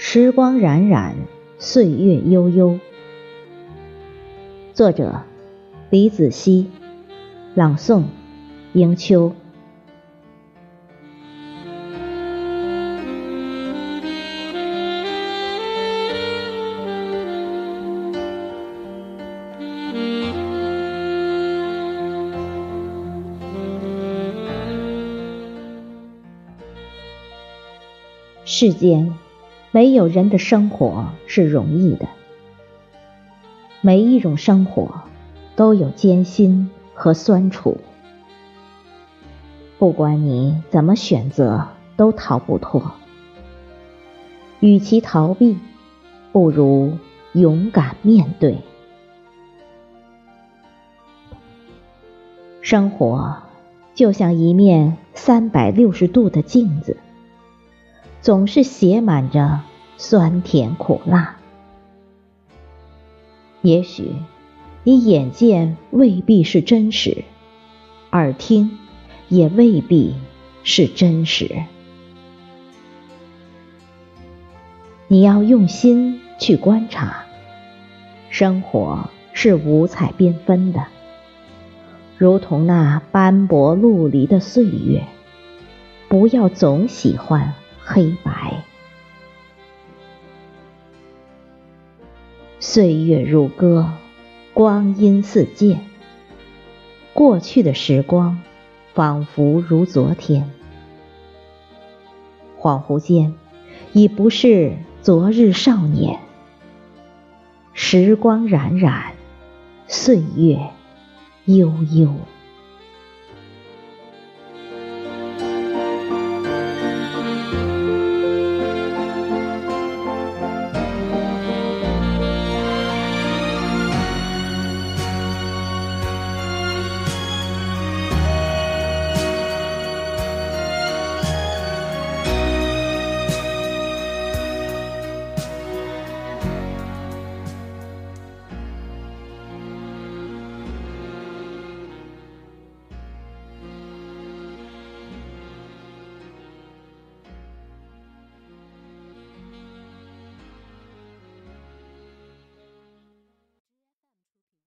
时光冉冉，岁月悠悠。作者：李子熙，朗诵：迎秋。世间没有人的生活是容易的，每一种生活都有艰辛和酸楚，不管你怎么选择，都逃不脱。与其逃避，不如勇敢面对。生活就像一面三百六十度的镜子。总是写满着酸甜苦辣。也许你眼见未必是真实，耳听也未必是真实。你要用心去观察，生活是五彩缤纷的，如同那斑驳陆离的岁月。不要总喜欢。黑白，岁月如歌，光阴似箭。过去的时光，仿佛如昨天，恍惚间，已不是昨日少年。时光冉冉，岁月悠悠。